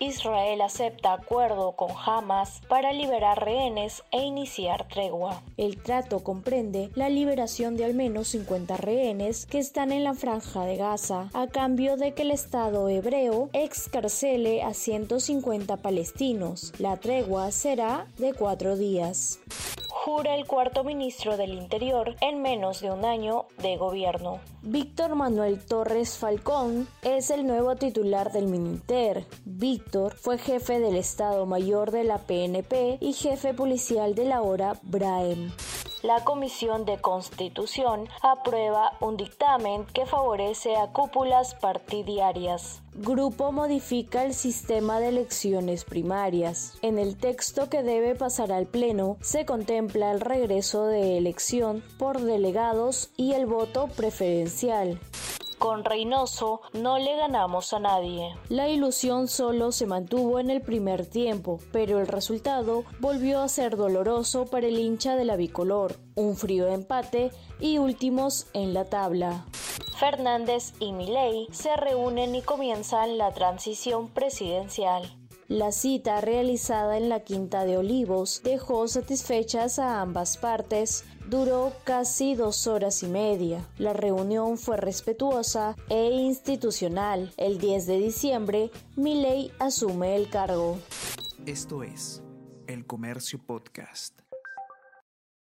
Israel acepta acuerdo con Hamas para liberar rehenes e iniciar tregua. El trato comprende la liberación de al menos 50 rehenes que están en la franja de Gaza, a cambio de que el Estado hebreo excarcele a 150 palestinos. La tregua será de cuatro días jura el cuarto ministro del Interior en menos de un año de gobierno. Víctor Manuel Torres Falcón es el nuevo titular del Miniter. Víctor fue jefe del Estado Mayor de la PNP y jefe policial de la hora BRAEM la Comisión de Constitución aprueba un dictamen que favorece a cúpulas partidarias. Grupo modifica el sistema de elecciones primarias. En el texto que debe pasar al Pleno se contempla el regreso de elección por delegados y el voto preferencial. Con Reynoso no le ganamos a nadie. La ilusión solo se mantuvo en el primer tiempo, pero el resultado volvió a ser doloroso para el hincha de la bicolor. Un frío empate y últimos en la tabla. Fernández y Milei se reúnen y comienzan la transición presidencial. La cita realizada en la Quinta de Olivos dejó satisfechas a ambas partes. Duró casi dos horas y media. La reunión fue respetuosa e institucional. El 10 de diciembre, Milei asume el cargo. Esto es El Comercio Podcast.